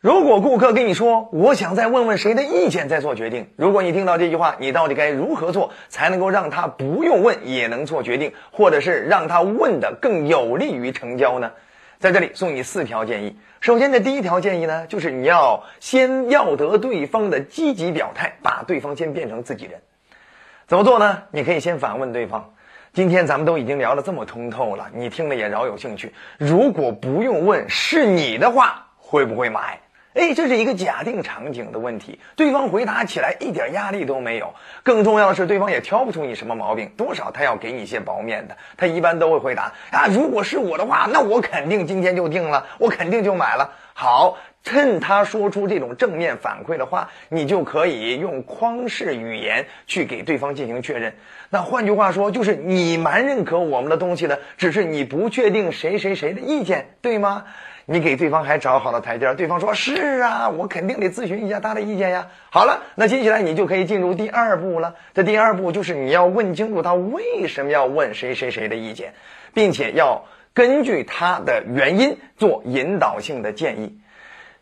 如果顾客跟你说我想再问问谁的意见再做决定，如果你听到这句话，你到底该如何做才能够让他不用问也能做决定，或者是让他问的更有利于成交呢？在这里送你四条建议。首先，的第一条建议呢，就是你要先要得对方的积极表态，把对方先变成自己人。怎么做呢？你可以先反问对方。今天咱们都已经聊得这么通透了，你听了也饶有兴趣。如果不用问是你的话，会不会买？哎，这是一个假定场景的问题，对方回答起来一点压力都没有。更重要的是，对方也挑不出你什么毛病，多少他要给你一些薄面的。他一般都会回答啊，如果是我的话，那我肯定今天就定了，我肯定就买了。好，趁他说出这种正面反馈的话，你就可以用框式语言去给对方进行确认。那换句话说，就是你蛮认可我们的东西的，只是你不确定谁谁谁的意见，对吗？你给对方还找好了台阶，对方说是啊，我肯定得咨询一下他的意见呀。好了，那接下来你就可以进入第二步了。这第二步就是你要问清楚他为什么要问谁谁谁的意见，并且要根据他的原因做引导性的建议。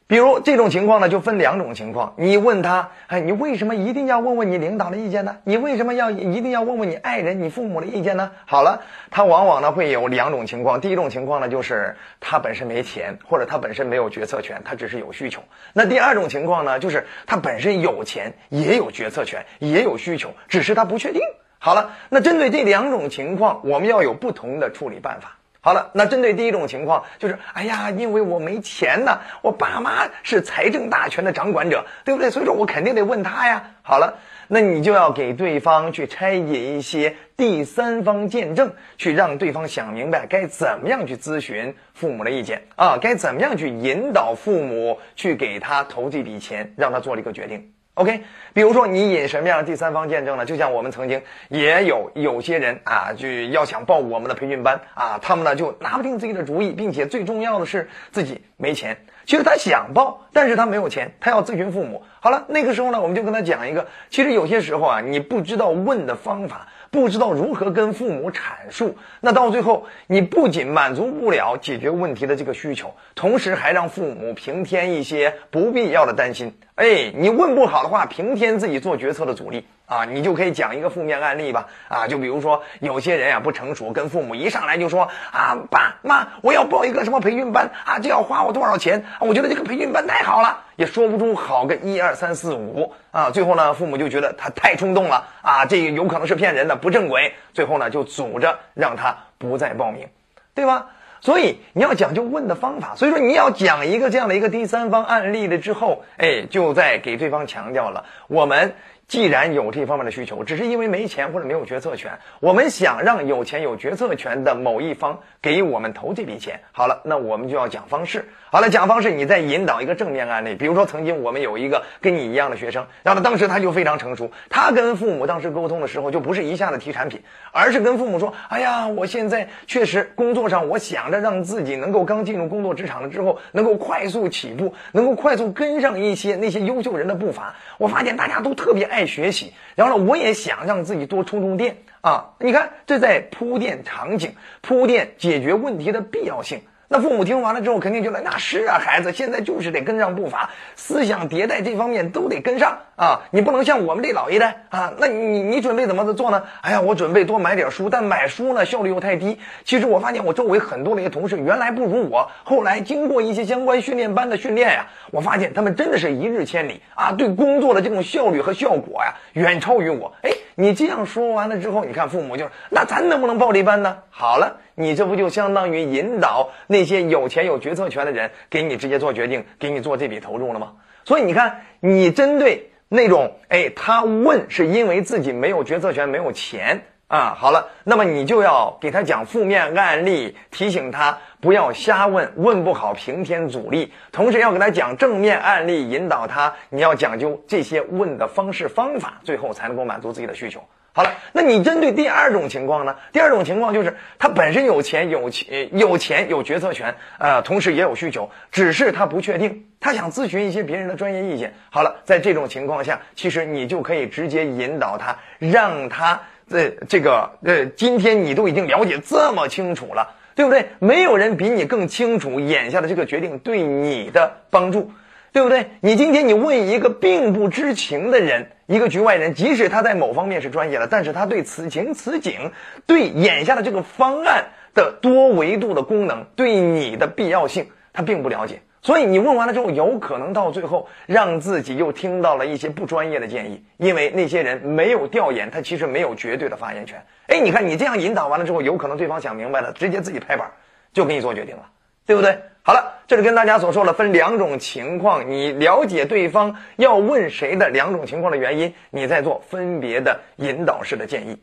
比如这种情况呢，就分两种情况。你问他，哎，你为什么一定要问问你领导的意见呢？你为什么要一定要问问你爱人、你父母的意见呢？好了，他往往呢会有两种情况。第一种情况呢，就是他本身没钱，或者他本身没有决策权，他只是有需求。那第二种情况呢，就是他本身有钱，也有决策权，也有需求，只是他不确定。好了，那针对这两种情况，我们要有不同的处理办法。好了，那针对第一种情况，就是哎呀，因为我没钱呢，我爸妈是财政大权的掌管者，对不对？所以说我肯定得问他呀。好了，那你就要给对方去拆解一些第三方见证，去让对方想明白该怎么样去咨询父母的意见啊，该怎么样去引导父母去给他投这笔钱，让他做了一个决定。OK，比如说你引什么样的第三方见证呢？就像我们曾经也有有些人啊，就要想报我们的培训班啊，他们呢就拿不定自己的主意，并且最重要的是自己没钱。其实他想报，但是他没有钱，他要咨询父母。好了，那个时候呢，我们就跟他讲一个，其实有些时候啊，你不知道问的方法。不知道如何跟父母阐述，那到最后你不仅满足不了解决问题的这个需求，同时还让父母平添一些不必要的担心。哎，你问不好的话，平添自己做决策的阻力。啊，你就可以讲一个负面案例吧。啊，就比如说有些人呀不成熟，跟父母一上来就说啊，爸妈，我要报一个什么培训班啊，这要花我多少钱？我觉得这个培训班太好了，也说不出好个一二三四五啊。最后呢，父母就觉得他太冲动了啊，这有可能是骗人的，不正规。最后呢，就阻着让他不再报名，对吧？所以你要讲究问的方法。所以说你要讲一个这样的一个第三方案例了之后，哎，就在给对方强调了我们。既然有这方面的需求，只是因为没钱或者没有决策权，我们想让有钱有决策权的某一方给我们投这笔钱。好了，那我们就要讲方式。好了，讲方式，你再引导一个正面案例，比如说曾经我们有一个跟你一样的学生，然后当时他就非常成熟，他跟父母当时沟通的时候，就不是一下子提产品，而是跟父母说：“哎呀，我现在确实工作上，我想着让自己能够刚进入工作职场了之后，能够快速起步，能够快速跟上一些那些优秀人的步伐。我发现大家都特别爱。”学习，然后呢，我也想让自己多充充电啊！你看，这在铺垫场景，铺垫解决问题的必要性。那父母听完了之后，肯定觉得那是啊，孩子现在就是得跟上步伐，思想迭代这方面都得跟上啊！你不能像我们这老一代啊！那你你准备怎么做呢？哎呀，我准备多买点书，但买书呢效率又太低。其实我发现我周围很多的一些同事原来不如我，后来经过一些相关训练班的训练呀，我发现他们真的是一日千里啊！对工作的这种效率和效果呀，远超于我。哎，你这样说完了之后，你看父母就那咱能不能报这班呢？好了。你这不就相当于引导那些有钱有决策权的人给你直接做决定，给你做这笔投入了吗？所以你看，你针对那种，哎，他问是因为自己没有决策权、没有钱啊。好了，那么你就要给他讲负面案例，提醒他不要瞎问，问不好平添阻力。同时要给他讲正面案例，引导他，你要讲究这些问的方式方法，最后才能够满足自己的需求。好了，那你针对第二种情况呢？第二种情况就是他本身有钱有钱有钱有决策权，呃，同时也有需求，只是他不确定，他想咨询一些别人的专业意见。好了，在这种情况下，其实你就可以直接引导他，让他呃这个呃，今天你都已经了解这么清楚了，对不对？没有人比你更清楚眼下的这个决定对你的帮助。对不对？你今天你问一个并不知情的人，一个局外人，即使他在某方面是专业的，但是他对此情此景，对眼下的这个方案的多维度的功能，对你的必要性，他并不了解。所以你问完了之后，有可能到最后让自己又听到了一些不专业的建议，因为那些人没有调研，他其实没有绝对的发言权。哎，你看你这样引导完了之后，有可能对方想明白了，直接自己拍板就给你做决定了，对不对？好了，这里跟大家所说的分两种情况，你了解对方要问谁的两种情况的原因，你再做分别的引导式的建议。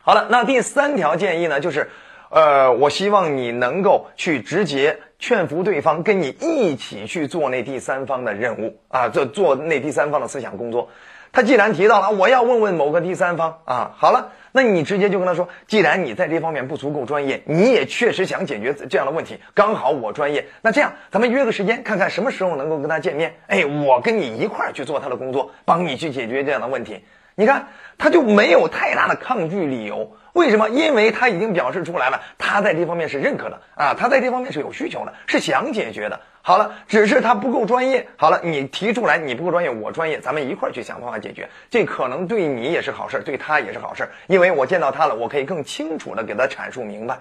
好了，那第三条建议呢，就是。呃，我希望你能够去直接劝服对方，跟你一起去做那第三方的任务啊，做做那第三方的思想工作。他既然提到了我要问问某个第三方啊，好了，那你直接就跟他说，既然你在这方面不足够专业，你也确实想解决这样的问题，刚好我专业，那这样咱们约个时间，看看什么时候能够跟他见面。哎，我跟你一块儿去做他的工作，帮你去解决这样的问题。你看，他就没有太大的抗拒理由。为什么？因为他已经表示出来了，他在这方面是认可的啊，他在这方面是有需求的，是想解决的。好了，只是他不够专业。好了，你提出来，你不够专业，我专业，咱们一块儿去想办法解决。这可能对你也是好事，对他也是好事，因为我见到他了，我可以更清楚的给他阐述明白。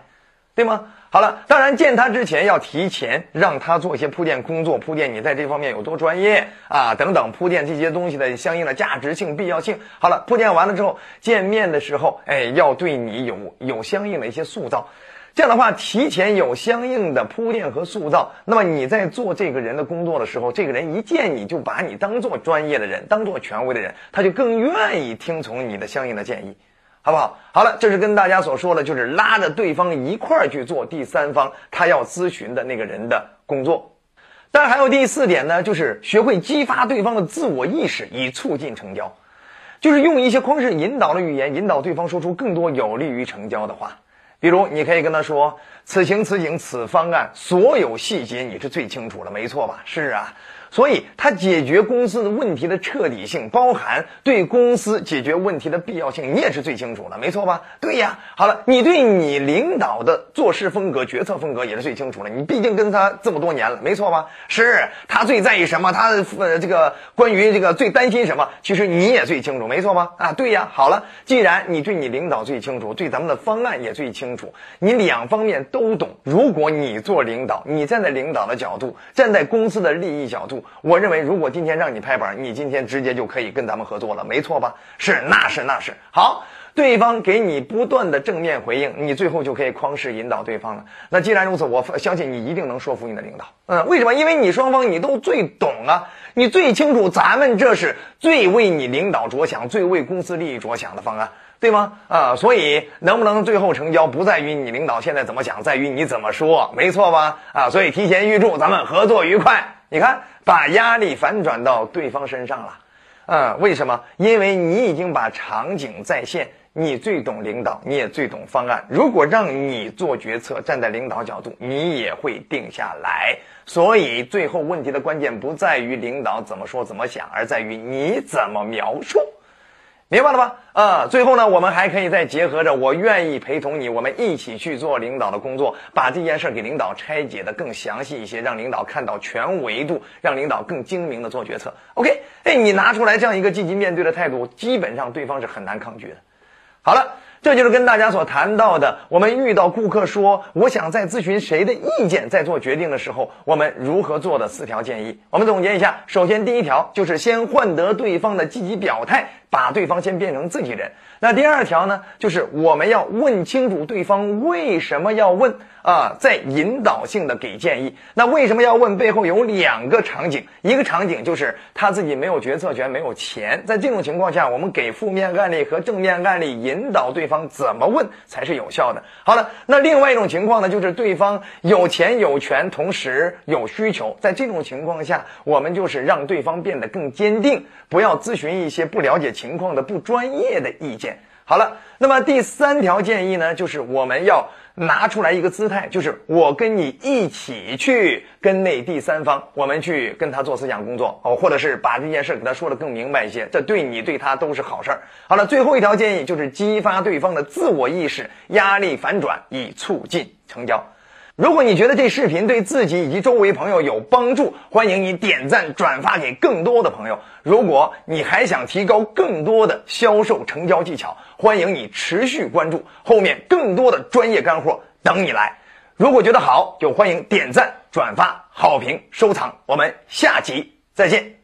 对吗？好了，当然见他之前要提前让他做一些铺垫工作，铺垫你在这方面有多专业啊，等等，铺垫这些东西的相应的价值性、必要性。好了，铺垫完了之后，见面的时候，哎，要对你有有相应的一些塑造。这样的话，提前有相应的铺垫和塑造，那么你在做这个人的工作的时候，这个人一见你就把你当做专业的人，当做权威的人，他就更愿意听从你的相应的建议。好不好？好了，这是跟大家所说的，就是拉着对方一块儿去做第三方他要咨询的那个人的工作。当然，还有第四点呢，就是学会激发对方的自我意识，以促进成交。就是用一些方式引导的语言，引导对方说出更多有利于成交的话。比如，你可以跟他说：“此情此景此方案，所有细节你是最清楚的，没错吧？”是啊。所以，他解决公司的问题的彻底性，包含对公司解决问题的必要性，你也是最清楚的，没错吧？对呀。好了，你对你领导的做事风格、决策风格也是最清楚的，你毕竟跟他这么多年了，没错吧？是他最在意什么？他呃，这个关于这个最担心什么？其实你也最清楚，没错吧？啊，对呀。好了，既然你对你领导最清楚，对咱们的方案也最清楚，你两方面都懂。如果你做领导，你站在领导的角度，站在公司的利益角度。我认为，如果今天让你拍板，你今天直接就可以跟咱们合作了，没错吧？是，那是，那是。好，对方给你不断的正面回应，你最后就可以框式引导对方了。那既然如此，我相信你一定能说服你的领导。嗯，为什么？因为你双方你都最懂啊，你最清楚，咱们这是最为你领导着想、最为公司利益着想的方案，对吗？啊，所以能不能最后成交，不在于你领导现在怎么想，在于你怎么说，没错吧？啊，所以提前预祝咱们合作愉快。你看，把压力反转到对方身上了，嗯，为什么？因为你已经把场景再现，你最懂领导，你也最懂方案。如果让你做决策，站在领导角度，你也会定下来。所以，最后问题的关键不在于领导怎么说怎么想，而在于你怎么描述。明白了吧？啊，最后呢，我们还可以再结合着，我愿意陪同你，我们一起去做领导的工作，把这件事给领导拆解的更详细一些，让领导看到全维度，让领导更精明的做决策。OK，哎，你拿出来这样一个积极面对的态度，基本上对方是很难抗拒的。好了。这就是跟大家所谈到的，我们遇到顾客说我想再咨询谁的意见，在做决定的时候，我们如何做的四条建议。我们总结一下，首先第一条就是先换得对方的积极表态，把对方先变成自己人。那第二条呢，就是我们要问清楚对方为什么要问啊，再引导性的给建议。那为什么要问？背后有两个场景，一个场景就是他自己没有决策权，没有钱，在这种情况下，我们给负面案例和正面案例引导对方。怎么问才是有效的？好了，那另外一种情况呢，就是对方有钱有权，同时有需求。在这种情况下，我们就是让对方变得更坚定，不要咨询一些不了解情情况的不专业的意见。好了，那么第三条建议呢，就是我们要。拿出来一个姿态，就是我跟你一起去跟那第三方，我们去跟他做思想工作哦，或者是把这件事给他说的更明白一些，这对你对他都是好事儿。好了，最后一条建议就是激发对方的自我意识，压力反转，以促进成交。如果你觉得这视频对自己以及周围朋友有帮助，欢迎你点赞转发给更多的朋友。如果你还想提高更多的销售成交技巧，欢迎你持续关注，后面更多的专业干货等你来。如果觉得好，就欢迎点赞、转发、好评、收藏。我们下集再见。